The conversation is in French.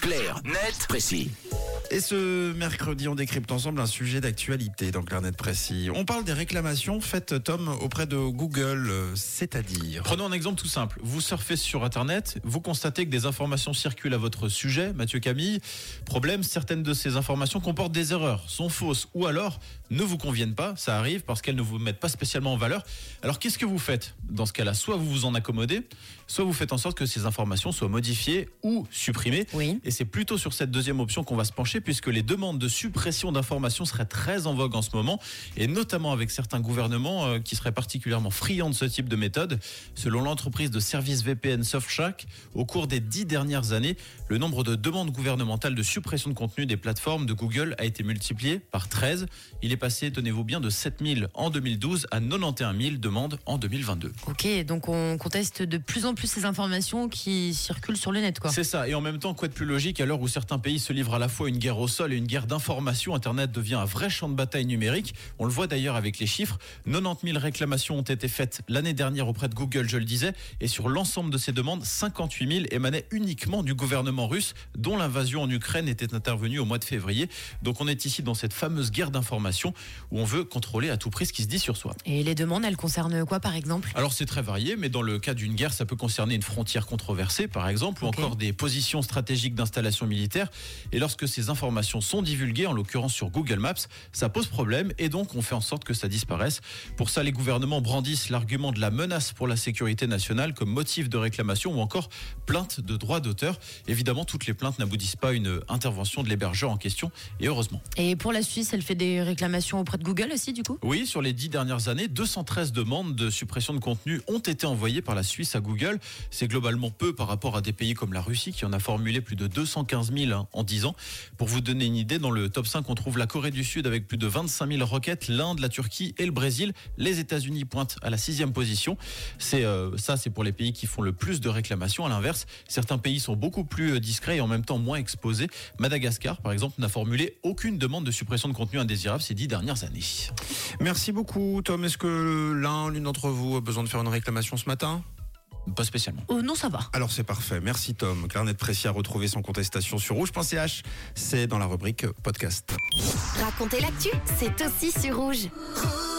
Clair, net, précis. Et ce mercredi, on décrypte ensemble un sujet d'actualité dans Clarnet Précis. On parle des réclamations faites, Tom, auprès de Google, c'est-à-dire... Prenons un exemple tout simple. Vous surfez sur Internet, vous constatez que des informations circulent à votre sujet, Mathieu Camille. Problème, certaines de ces informations comportent des erreurs, sont fausses ou alors ne vous conviennent pas. Ça arrive parce qu'elles ne vous mettent pas spécialement en valeur. Alors qu'est-ce que vous faites Dans ce cas-là, soit vous vous en accommodez, soit vous faites en sorte que ces informations soient modifiées ou supprimées. Oui. Et c'est plutôt sur cette deuxième option qu'on va se pencher puisque les demandes de suppression d'informations seraient très en vogue en ce moment et notamment avec certains gouvernements euh, qui seraient particulièrement friands de ce type de méthode. Selon l'entreprise de services VPN Surfshark, au cours des dix dernières années, le nombre de demandes gouvernementales de suppression de contenu des plateformes de Google a été multiplié par 13. Il est passé, tenez-vous bien, de 7000 en 2012 à 91 000 demandes en 2022. Ok, donc on conteste de plus en plus ces informations qui circulent sur le net, quoi. C'est ça. Et en même temps, quoi de plus logique à l'heure où certains pays se livrent à la fois une guerre au sol et une guerre d'information, Internet devient un vrai champ de bataille numérique. On le voit d'ailleurs avec les chiffres. 90 000 réclamations ont été faites l'année dernière auprès de Google, je le disais. Et sur l'ensemble de ces demandes, 58 000 émanaient uniquement du gouvernement russe, dont l'invasion en Ukraine était intervenue au mois de février. Donc on est ici dans cette fameuse guerre d'information où on veut contrôler à tout prix ce qui se dit sur soi. Et les demandes, elles concernent quoi, par exemple? Alors c'est très varié, mais dans le cas d'une guerre, ça peut concerner une frontière controversée, par exemple, ou encore des positions stratégiques d'installation militaire. Et lorsque ces informations sont divulguées, en l'occurrence sur Google Maps, ça pose problème et donc on fait en sorte que ça disparaisse. Pour ça, les gouvernements brandissent l'argument de la menace pour la sécurité nationale comme motif de réclamation ou encore plainte de droit d'auteur. Évidemment, toutes les plaintes n'aboutissent pas à une intervention de l'hébergeur en question, et heureusement. Et pour la Suisse, elle fait des réclamations auprès de Google aussi, du coup? Oui, sur les dix dernières années, 213 demandes de suppression de contenu ont été envoyées par la Suisse à Google. C'est globalement peu par rapport à des pays comme la Russie qui en a formulé plus de 215 000 hein, en 10 ans. Pour vous donner une idée, dans le top 5, on trouve la Corée du Sud avec plus de 25 000 requêtes, l'Inde, la Turquie et le Brésil. Les États-Unis pointent à la sixième position. C'est euh, ça, c'est pour les pays qui font le plus de réclamations. À l'inverse, certains pays sont beaucoup plus euh, discrets et en même temps moins exposés. Madagascar, par exemple, n'a formulé aucune demande de suppression de contenu indésirable ces dix dernières années. Merci beaucoup, Tom. Est-ce que l'un, l'une d'entre vous a besoin de faire une réclamation ce matin? Pas spécialement. Oh non, ça va. Alors c'est parfait. Merci, Tom. Clarnet Précis à retrouver sans contestation sur rouge.ch. C'est dans la rubrique podcast. Racontez l'actu, c'est aussi sur rouge. Rouge.